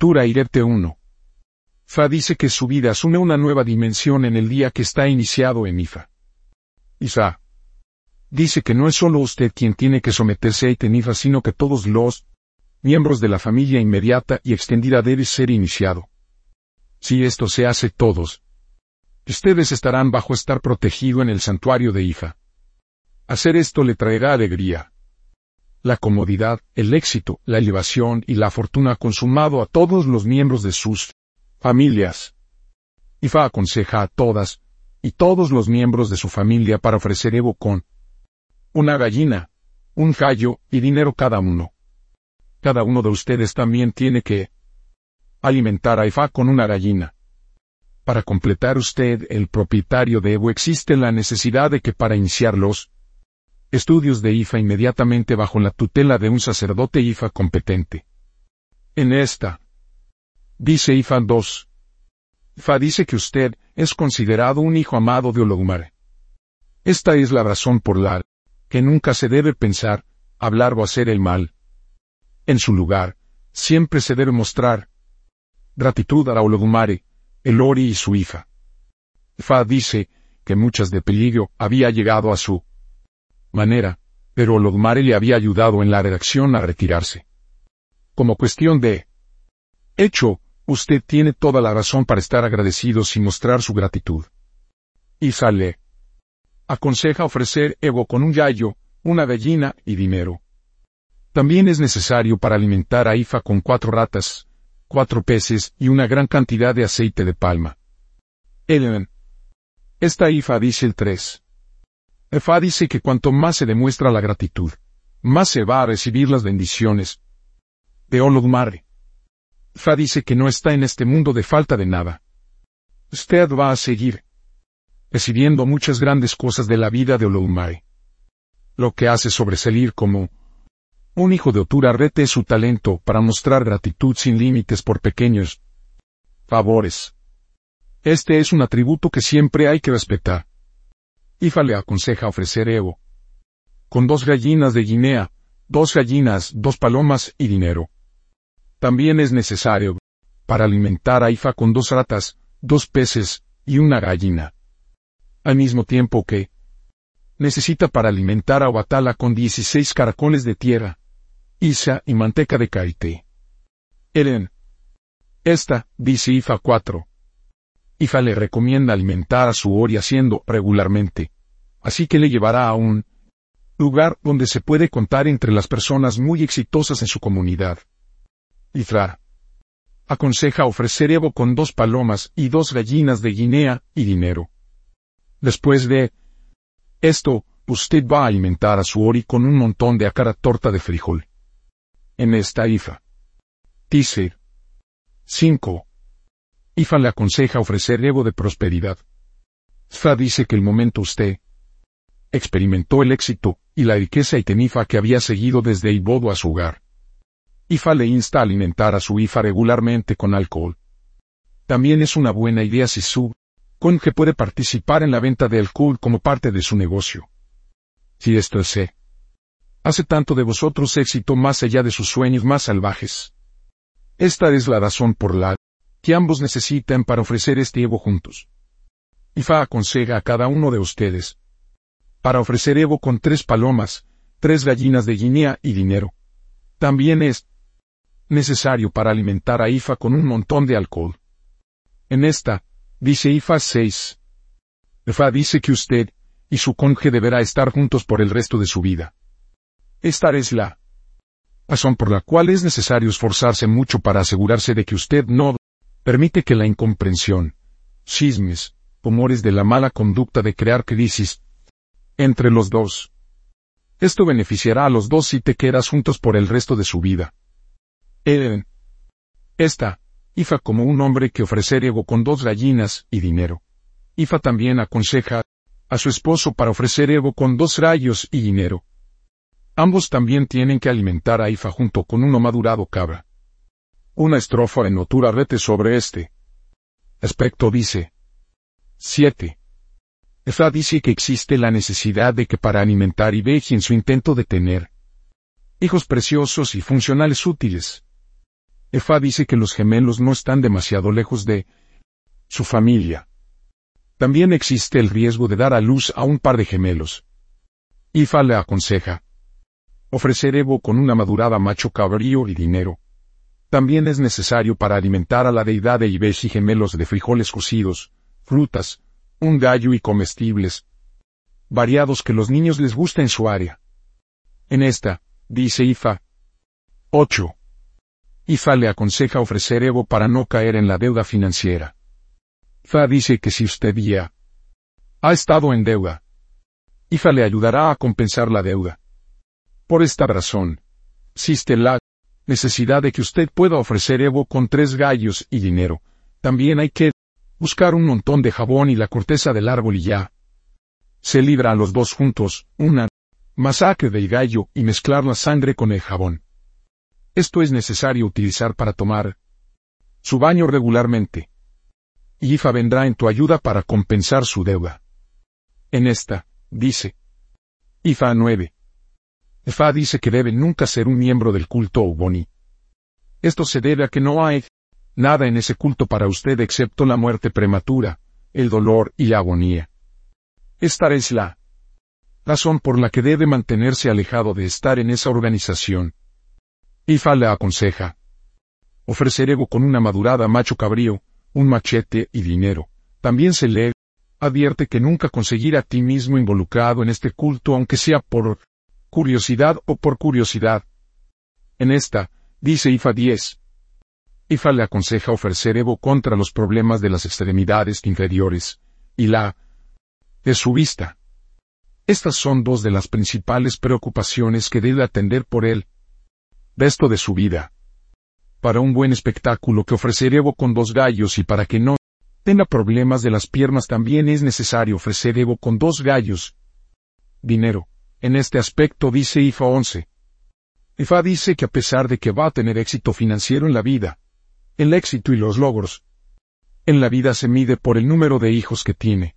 Octura Irete 1. Fa dice que su vida asume una nueva dimensión en el día que está iniciado en Ifa. Isa. Dice que no es solo usted quien tiene que someterse a Itenifa, sino que todos los miembros de la familia inmediata y extendida deben ser iniciado. Si esto se hace todos, ustedes estarán bajo estar protegido en el santuario de Ifa. Hacer esto le traerá alegría, la comodidad, el éxito, la elevación y la fortuna consumado a todos los miembros de sus familias. Ifa aconseja a todas y todos los miembros de su familia para ofrecer Evo con una gallina, un gallo y dinero cada uno. Cada uno de ustedes también tiene que alimentar a Ifa con una gallina. Para completar usted el propietario de Evo existe la necesidad de que para iniciarlos, estudios de IFA inmediatamente bajo la tutela de un sacerdote IFA competente. En esta, dice IFA 2. IFA dice que usted es considerado un hijo amado de Ologumare. Esta es la razón por la que nunca se debe pensar, hablar o hacer el mal. En su lugar, siempre se debe mostrar gratitud a Ologumare, el Ori y su hija. Fa dice que muchas de peligro había llegado a su manera, pero Ologumare le había ayudado en la redacción a retirarse. Como cuestión de hecho, usted tiene toda la razón para estar agradecido y mostrar su gratitud. Y sale. Aconseja ofrecer ego con un gallo, una gallina y dinero. También es necesario para alimentar a Ifa con cuatro ratas, cuatro peces y una gran cantidad de aceite de palma. Ellen. Esta Ifa dice el 3. Efa dice que cuanto más se demuestra la gratitud, más se va a recibir las bendiciones. De Olodumare. Fa dice que no está en este mundo de falta de nada. Usted va a seguir recibiendo muchas grandes cosas de la vida de Olodumare. Lo que hace sobresalir como un hijo de Otura Rete su talento para mostrar gratitud sin límites por pequeños favores. Este es un atributo que siempre hay que respetar. Ifa le aconseja ofrecer Evo. Con dos gallinas de Guinea, dos gallinas, dos palomas y dinero. También es necesario, para alimentar a Ifa con dos ratas, dos peces y una gallina. Al mismo tiempo que necesita para alimentar a Obatala con 16 caracoles de tierra, Isa y manteca de caite. Eren. Esta, dice IFA 4. IFA le recomienda alimentar a su Ori haciendo regularmente. Así que le llevará a un lugar donde se puede contar entre las personas muy exitosas en su comunidad. IFA. Aconseja ofrecer Evo con dos palomas y dos gallinas de Guinea y dinero. Después de esto, usted va a alimentar a su Ori con un montón de acara torta de frijol en esta IFA. Dice 5. IFA le aconseja ofrecer Evo de prosperidad. FA dice que el momento usted experimentó el éxito y la riqueza y tenifa que había seguido desde Ibodo a su hogar. IFA le insta a alimentar a su IFA regularmente con alcohol. También es una buena idea si su que puede participar en la venta de alcohol como parte de su negocio. Si esto es hace tanto de vosotros éxito más allá de sus sueños más salvajes. Esta es la razón por la que ambos necesitan para ofrecer este Evo juntos. Ifa aconseja a cada uno de ustedes para ofrecer Evo con tres palomas, tres gallinas de Guinea y dinero. También es necesario para alimentar a Ifa con un montón de alcohol. En esta, dice Ifa 6. Ifa dice que usted y su conje deberá estar juntos por el resto de su vida. Esta es la razón por la cual es necesario esforzarse mucho para asegurarse de que usted no permite que la incomprensión, chismes, humores de la mala conducta de crear crisis entre los dos. Esto beneficiará a los dos si te quedas juntos por el resto de su vida. Eden. Esta, Ifa como un hombre que ofrecer ego con dos gallinas y dinero. Ifa también aconseja a su esposo para ofrecer ego con dos rayos y dinero. Ambos también tienen que alimentar a Ifa junto con uno madurado cabra. Una estrofa en Otura rete sobre este aspecto dice 7. Ifa dice que existe la necesidad de que para alimentar y en su intento de tener hijos preciosos y funcionales útiles, Efa dice que los gemelos no están demasiado lejos de su familia. También existe el riesgo de dar a luz a un par de gemelos. Ifa le aconseja ofrecer Evo con una madurada macho cabrío y dinero. También es necesario para alimentar a la deidad de Ibesh y gemelos de frijoles cocidos, frutas, un gallo y comestibles, variados que los niños les gusta en su área. En esta, dice Ifa. 8. Ifa le aconseja ofrecer Evo para no caer en la deuda financiera. Ifa dice que si usted ya ha estado en deuda, Ifa le ayudará a compensar la deuda. Por esta razón, existe la necesidad de que usted pueda ofrecer Evo con tres gallos y dinero. También hay que buscar un montón de jabón y la corteza del árbol y ya. Se libra a los dos juntos, una masacre del gallo y mezclar la sangre con el jabón. Esto es necesario utilizar para tomar su baño regularmente. Y Ifa vendrá en tu ayuda para compensar su deuda. En esta, dice. Ifa 9. Ifa dice que debe nunca ser un miembro del culto Uboni. Esto se debe a que no hay nada en ese culto para usted excepto la muerte prematura, el dolor y la agonía. Esta es la razón por la que debe mantenerse alejado de estar en esa organización. Ifa le aconseja ofrecer ego con una madurada macho cabrío, un machete y dinero. También se le advierte que nunca conseguir a ti mismo involucrado en este culto aunque sea por curiosidad o por curiosidad. En esta, dice Ifa 10, Ifa le aconseja ofrecer Evo contra los problemas de las extremidades inferiores, y la de su vista. Estas son dos de las principales preocupaciones que debe atender por él. Resto de su vida. Para un buen espectáculo que ofrecer Evo con dos gallos y para que no tenga problemas de las piernas también es necesario ofrecer Evo con dos gallos. Dinero. En este aspecto dice IFA 11. IFA dice que a pesar de que va a tener éxito financiero en la vida, el éxito y los logros. En la vida se mide por el número de hijos que tiene.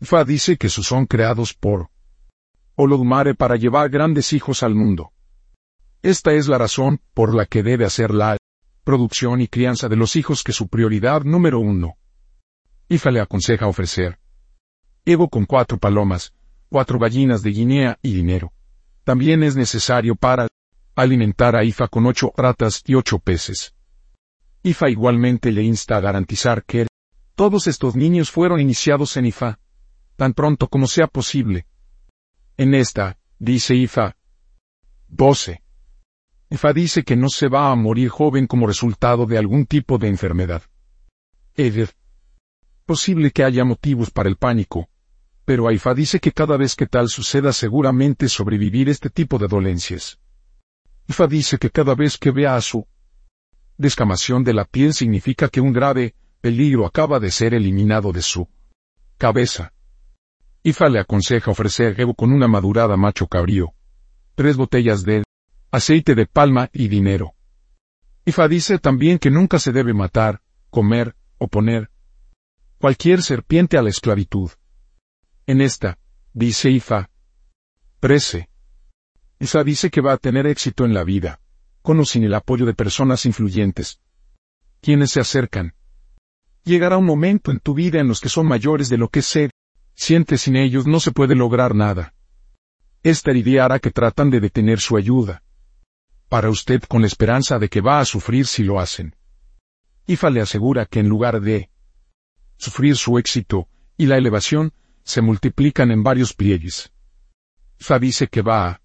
Fa dice que sus son creados por Olodumare para llevar grandes hijos al mundo. Esta es la razón por la que debe hacer la producción y crianza de los hijos que su prioridad número uno. Ifa le aconseja ofrecer Evo con cuatro palomas, cuatro gallinas de Guinea y dinero. También es necesario para alimentar a Ifa con ocho ratas y ocho peces. IFA igualmente le insta a garantizar que todos estos niños fueron iniciados en IFA, tan pronto como sea posible. En esta, dice IFA 12. IFA dice que no se va a morir joven como resultado de algún tipo de enfermedad. Es posible que haya motivos para el pánico, pero AIFA dice que cada vez que tal suceda seguramente sobrevivir este tipo de dolencias. IFA dice que cada vez que vea a su descamación de la piel significa que un grave peligro acaba de ser eliminado de su cabeza. Ifa le aconseja ofrecer Evo con una madurada macho cabrío, tres botellas de aceite de palma y dinero. Ifa dice también que nunca se debe matar, comer o poner cualquier serpiente a la esclavitud. En esta, dice Ifa, 13. Ifa dice que va a tener éxito en la vida con o sin el apoyo de personas influyentes. Quienes se acercan. Llegará un momento en tu vida en los que son mayores de lo que sé, siente sin ellos no se puede lograr nada. Esta idea hará que tratan de detener su ayuda. Para usted con la esperanza de que va a sufrir si lo hacen. Ifa le asegura que en lugar de sufrir su éxito y la elevación, se multiplican en varios pliegues. Ifa dice que va a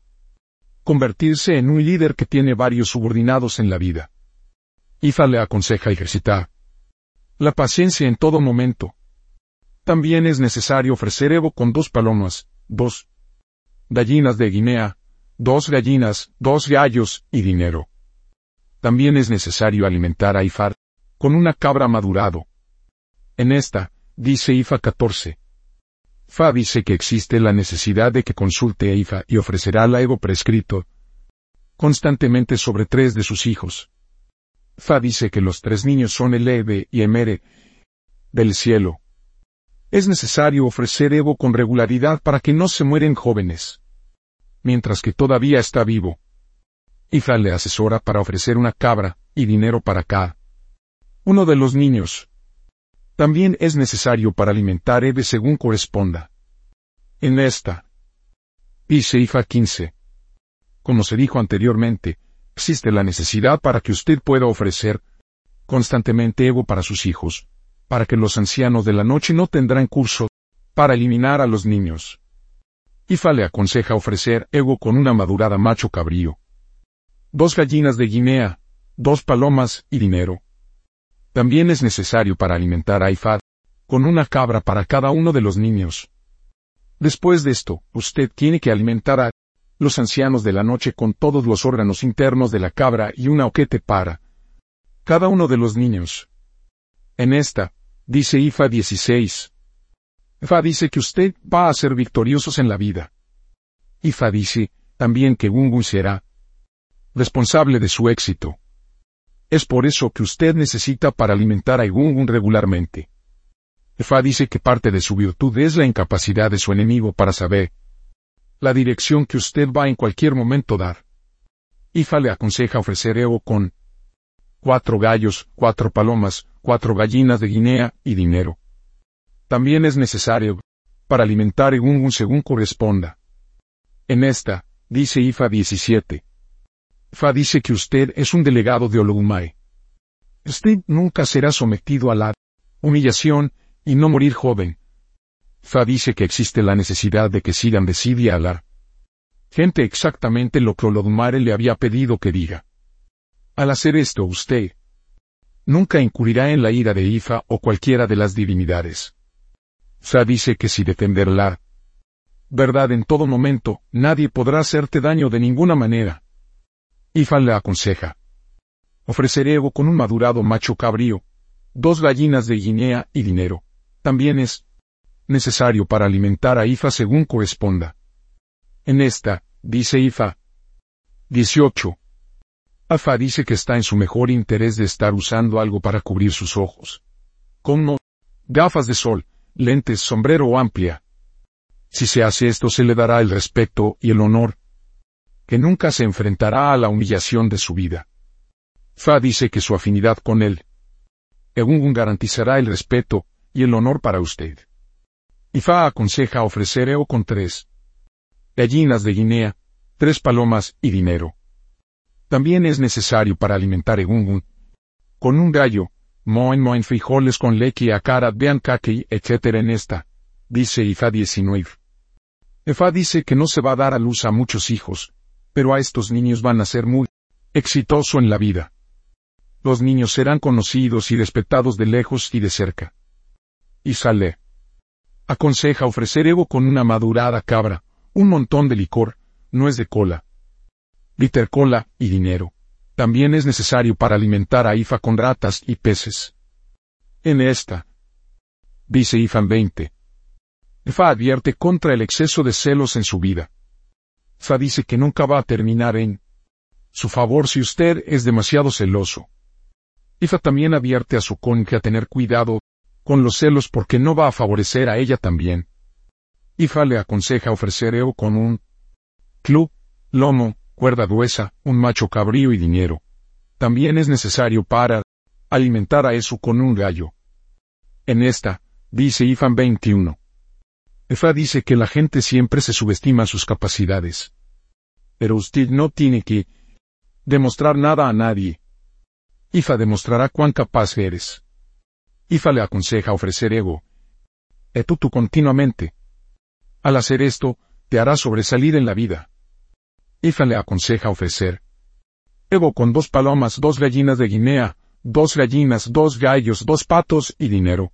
convertirse en un líder que tiene varios subordinados en la vida. Ifa le aconseja ejercitar la paciencia en todo momento. También es necesario ofrecer Evo con dos palomas, dos gallinas de Guinea, dos gallinas, dos gallos y dinero. También es necesario alimentar a Ifar con una cabra madurado. En esta, dice Ifa 14, Fa dice que existe la necesidad de que consulte a Ifa y ofrecerá la ego prescrito constantemente sobre tres de sus hijos. Fa dice que los tres niños son el Ebe y Emere del cielo. Es necesario ofrecer Evo con regularidad para que no se mueren jóvenes. Mientras que todavía está vivo. Ifa le asesora para ofrecer una cabra y dinero para cada uno de los niños. También es necesario para alimentar Eve según corresponda. En esta, dice Ifa 15. Como se dijo anteriormente, existe la necesidad para que usted pueda ofrecer constantemente ego para sus hijos, para que los ancianos de la noche no tendrán curso para eliminar a los niños. Ifa le aconseja ofrecer ego con una madurada macho cabrío, dos gallinas de Guinea, dos palomas y dinero. También es necesario para alimentar a Ifad, con una cabra para cada uno de los niños. Después de esto, usted tiene que alimentar a los ancianos de la noche con todos los órganos internos de la cabra y una oquete para cada uno de los niños. En esta, dice Ifa 16. Ifa dice que usted va a ser victoriosos en la vida. Ifa dice, también que Gungun será responsable de su éxito. Es por eso que usted necesita para alimentar a Gungun regularmente. Ifa dice que parte de su virtud es la incapacidad de su enemigo para saber la dirección que usted va en cualquier momento dar. Ifa le aconseja ofrecer Ego con cuatro gallos, cuatro palomas, cuatro gallinas de Guinea y dinero. También es necesario para alimentar Egungun según corresponda. En esta, dice Ifa 17. Ifa dice que usted es un delegado de Ologumai. Usted nunca será sometido a la humillación y no morir joven. Ifa dice que existe la necesidad de que sigan de Sidi Alar. Gente exactamente lo que Olodumare le había pedido que diga. Al hacer esto usted nunca incurrirá en la ira de Ifa o cualquiera de las divinidades. Fa dice que si defender la verdad en todo momento, nadie podrá hacerte daño de ninguna manera. Ifa le aconseja. Ofrecer ego con un madurado macho cabrío, dos gallinas de Guinea y dinero. También es necesario para alimentar a Ifa según corresponda. En esta, dice Ifa. 18. Afa dice que está en su mejor interés de estar usando algo para cubrir sus ojos. Como gafas de sol, lentes, sombrero amplia. Si se hace esto se le dará el respeto y el honor, que nunca se enfrentará a la humillación de su vida. Fa dice que su afinidad con él, Egungun garantizará el respeto y el honor para usted. Y Fa aconseja ofrecer Eo con tres gallinas de Guinea, tres palomas y dinero. También es necesario para alimentar egungun. Con un gallo, moen moen frijoles con leche akara vean kaki, etc. en esta. Dice Ifa 19. Ifa dice que no se va a dar a luz a muchos hijos, pero a estos niños van a ser muy exitoso en la vida. Los niños serán conocidos y respetados de lejos y de cerca. Y sale. Aconseja ofrecer ego con una madurada cabra, un montón de licor, nuez de cola, bitter cola y dinero. También es necesario para alimentar a Ifa con ratas y peces. En esta, dice Ifan 20. Ifa advierte contra el exceso de celos en su vida. Ifa dice que nunca va a terminar en su favor si usted es demasiado celoso. Ifa también advierte a su cónyuge a tener cuidado con los celos porque no va a favorecer a ella también. Ifa le aconseja ofrecer Eo con un club, lomo, cuerda gruesa, un macho cabrío y dinero. También es necesario para alimentar a eso con un gallo. En esta, dice Ifan 21. Efa dice que la gente siempre se subestima sus capacidades. Pero usted no tiene que demostrar nada a nadie. Ifa demostrará cuán capaz eres. Ifa le aconseja ofrecer ego. Etutu continuamente. Al hacer esto, te hará sobresalir en la vida. Ifa le aconseja ofrecer. Ego con dos palomas, dos gallinas de Guinea, dos gallinas, dos gallos, dos patos y dinero.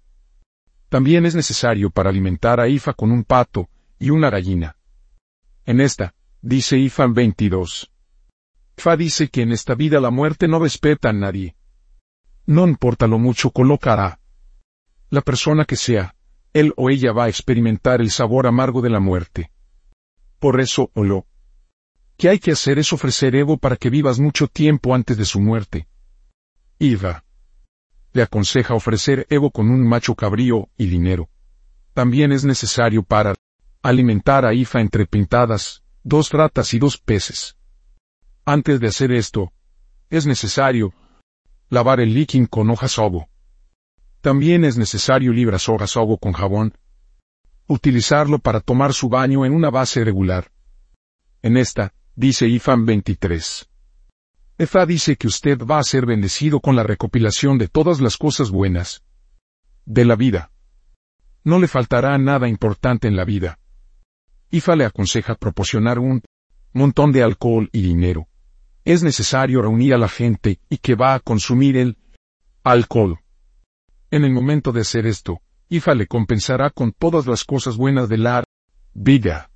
También es necesario para alimentar a Ifa con un pato y una gallina. En esta, dice Ifa 22. Ifa dice que en esta vida la muerte no respeta a nadie. No importa lo mucho colocará. La persona que sea, él o ella va a experimentar el sabor amargo de la muerte. Por eso, o lo que hay que hacer es ofrecer Evo para que vivas mucho tiempo antes de su muerte. Iva. Le aconseja ofrecer Evo con un macho cabrío y dinero. También es necesario para alimentar a Ifa entre pintadas, dos ratas y dos peces. Antes de hacer esto, es necesario lavar el líquido con hojas sobo. También es necesario libras hojas sobo con jabón. Utilizarlo para tomar su baño en una base regular. En esta, dice Ifan 23. Efa dice que usted va a ser bendecido con la recopilación de todas las cosas buenas de la vida. No le faltará nada importante en la vida. Ifa le aconseja proporcionar un montón de alcohol y dinero. Es necesario reunir a la gente y que va a consumir el alcohol. En el momento de hacer esto, Ifa le compensará con todas las cosas buenas de la vida.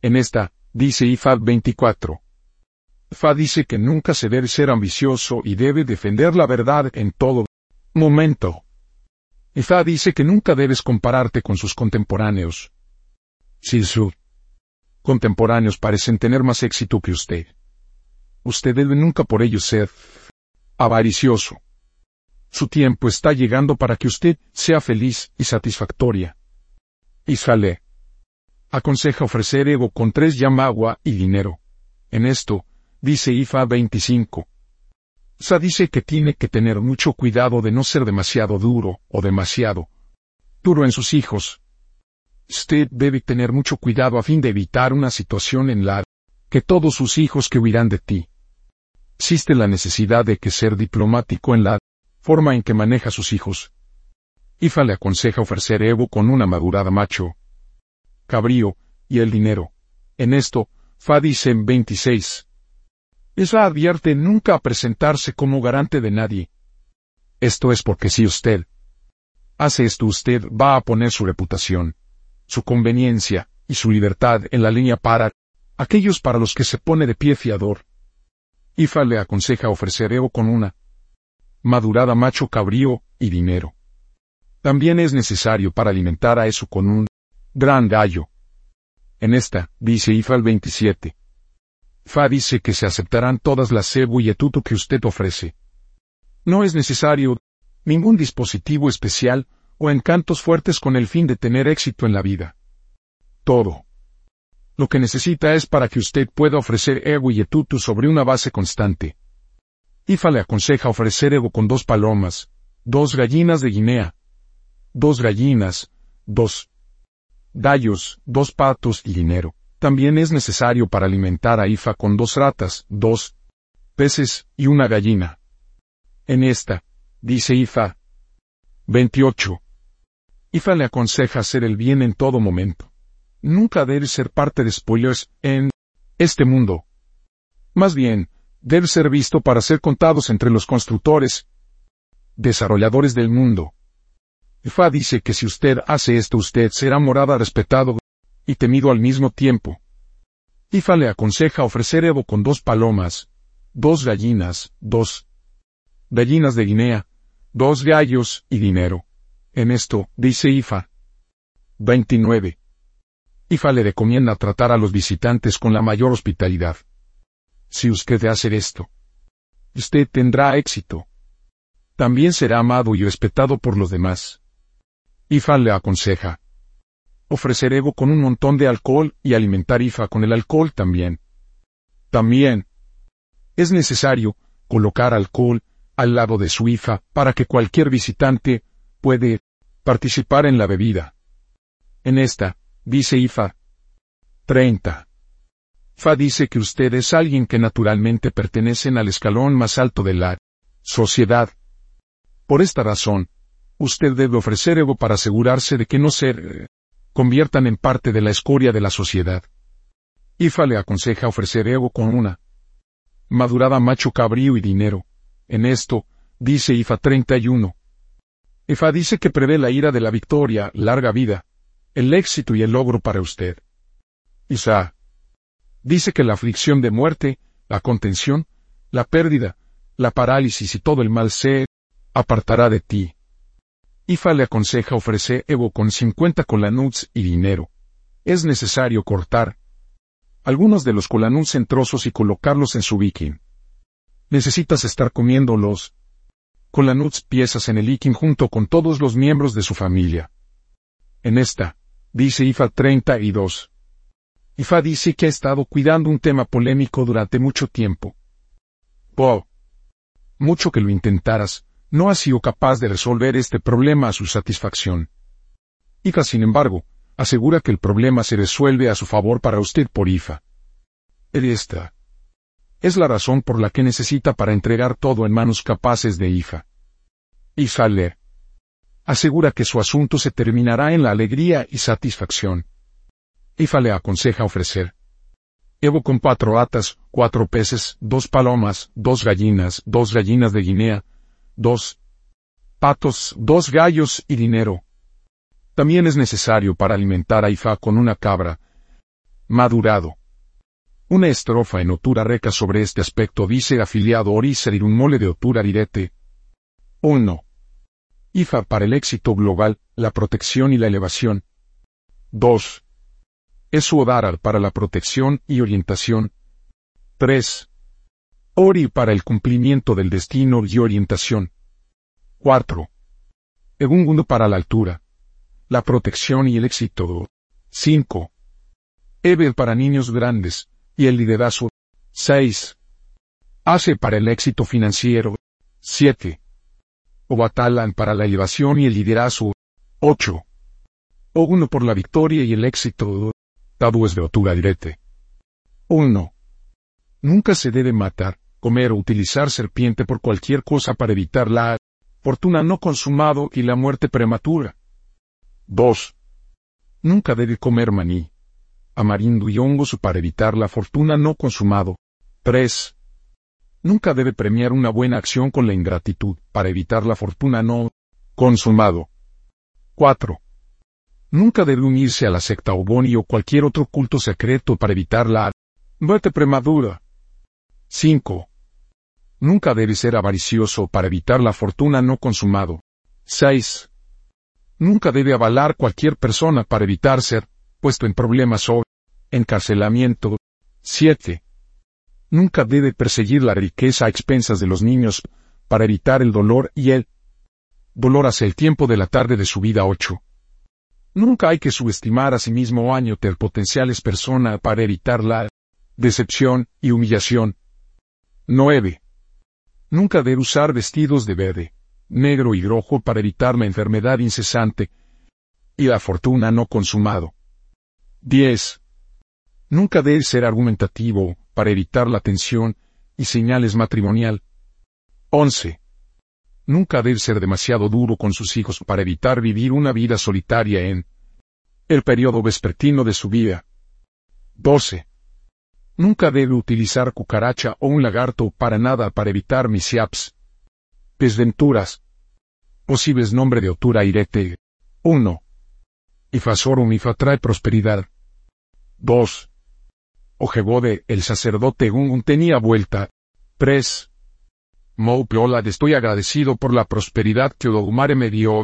En esta, dice Ifa 24. Fa dice que nunca se debe ser ambicioso y debe defender la verdad en todo momento. Ifa dice que nunca debes compararte con sus contemporáneos. Si sus contemporáneos parecen tener más éxito que usted, usted debe nunca por ello ser avaricioso. Su tiempo está llegando para que usted sea feliz y satisfactoria. Isale aconseja ofrecer ego con tres agua y dinero. En esto, dice Ifa 25. Sa dice que tiene que tener mucho cuidado de no ser demasiado duro o demasiado duro en sus hijos. Usted debe tener mucho cuidado a fin de evitar una situación en la que todos sus hijos que huirán de ti. Existe la necesidad de que ser diplomático en la forma en que maneja a sus hijos. Ifa le aconseja ofrecer Evo con una madurada macho, cabrío, y el dinero. En esto, Fa dice en 26. Esa advierte nunca a presentarse como garante de nadie. Esto es porque si usted hace esto usted va a poner su reputación, su conveniencia y su libertad en la línea para aquellos para los que se pone de pie fiador. Ifa le aconseja ofrecer Eo con una madurada macho cabrío y dinero. También es necesario para alimentar a eso con un gran gallo. En esta, dice Ifa el 27. Fa dice que se aceptarán todas las cebu y etuto que usted ofrece. No es necesario ningún dispositivo especial o encantos fuertes con el fin de tener éxito en la vida. Todo. Lo que necesita es para que usted pueda ofrecer ego y etutu sobre una base constante. Ifa le aconseja ofrecer ego con dos palomas, dos gallinas de Guinea, dos gallinas, dos gallos, dos patos y dinero. También es necesario para alimentar a Ifa con dos ratas, dos peces y una gallina. En esta, dice Ifa. 28. Ifa le aconseja hacer el bien en todo momento. Nunca debe ser parte de spoilers en este mundo. Más bien, debe ser visto para ser contados entre los constructores, desarrolladores del mundo. Ifa dice que si usted hace esto usted será morada respetado y temido al mismo tiempo. Ifa le aconseja ofrecer Evo con dos palomas, dos gallinas, dos gallinas de Guinea, dos gallos y dinero. En esto, dice Ifa. 29. Ifa le recomienda tratar a los visitantes con la mayor hospitalidad. Si usted hace esto, usted tendrá éxito. También será amado y respetado por los demás. Ifa le aconseja, ofrecer Evo con un montón de alcohol y alimentar IFA con el alcohol también. También es necesario colocar alcohol al lado de su IFA para que cualquier visitante puede participar en la bebida. En esta, dice IFA 30. Fa dice que usted es alguien que naturalmente pertenecen al escalón más alto de la sociedad. Por esta razón, usted debe ofrecer Evo para asegurarse de que no ser conviertan en parte de la escoria de la sociedad. Ifa le aconseja ofrecer ego con una madurada macho cabrío y dinero. En esto, dice Ifa 31. Ifa dice que prevé la ira de la victoria, larga vida, el éxito y el logro para usted. Isa dice que la aflicción de muerte, la contención, la pérdida, la parálisis y todo el mal se apartará de ti. Ifa le aconseja ofrecer Evo con 50 colanuts y dinero. Es necesario cortar algunos de los colanuts en trozos y colocarlos en su viking. Necesitas estar comiendo los colanuts piezas en el viking junto con todos los miembros de su familia. En esta, dice Ifa 32. Ifa dice que ha estado cuidando un tema polémico durante mucho tiempo. Po. Mucho que lo intentaras, no ha sido capaz de resolver este problema a su satisfacción. Ifa, sin embargo, asegura que el problema se resuelve a su favor para usted por IFA. Esta es la razón por la que necesita para entregar todo en manos capaces de IFA. IFA le asegura que su asunto se terminará en la alegría y satisfacción. IFA le aconseja ofrecer Evo con cuatro atas, cuatro peces, dos palomas, dos gallinas, dos gallinas de Guinea, dos patos, dos gallos y dinero. También es necesario para alimentar a Ifa con una cabra madurado. Una estrofa en Otura Reca sobre este aspecto dice afiliado Oriser un mole de Otura Direte. 1. IFA para el éxito global, la protección y la elevación. 2. Es para la protección y orientación. 3. Ori para el cumplimiento del destino y orientación. 4. Egungundo para la altura, la protección y el éxito. 5. Eber para niños grandes, y el liderazgo. 6. Hace para el éxito financiero. 7. Obatalan para la elevación y el liderazgo. 8. uno por la victoria y el éxito. es de Otura Direte. 1. Nunca se debe matar, comer o utilizar serpiente por cualquier cosa para evitar la fortuna no consumado y la muerte prematura. 2. Nunca debe comer maní, amarindo y hongos para evitar la fortuna no consumado. 3. Nunca debe premiar una buena acción con la ingratitud, para evitar la fortuna no consumado. 4. Nunca debe unirse a la secta Oboni o cualquier otro culto secreto para evitar la muerte prematura. 5. Nunca debe ser avaricioso para evitar la fortuna no consumado. 6. Nunca debe avalar cualquier persona para evitar ser puesto en problemas o encarcelamiento. 7. Nunca debe perseguir la riqueza a expensas de los niños, para evitar el dolor y el dolor hacia el tiempo de la tarde de su vida 8. Nunca hay que subestimar a sí mismo o añoter potenciales personas para evitar la decepción y humillación. 9. Nunca debe usar vestidos de verde, negro y rojo para evitar la enfermedad incesante y la fortuna no consumado. 10. Nunca debe ser argumentativo, para evitar la tensión y señales matrimonial. 11. Nunca debe ser demasiado duro con sus hijos para evitar vivir una vida solitaria en el periodo vespertino de su vida. 12. Nunca debe utilizar cucaracha o un lagarto para nada para evitar misiaps. Desventuras. Posibles nombre de Otura Irete. 1. Ifasorum Ifa trae prosperidad. 2. Ojebode, el sacerdote Gungun tenía vuelta. 3. Mou Piola, estoy agradecido por la prosperidad que Odogumare me dio.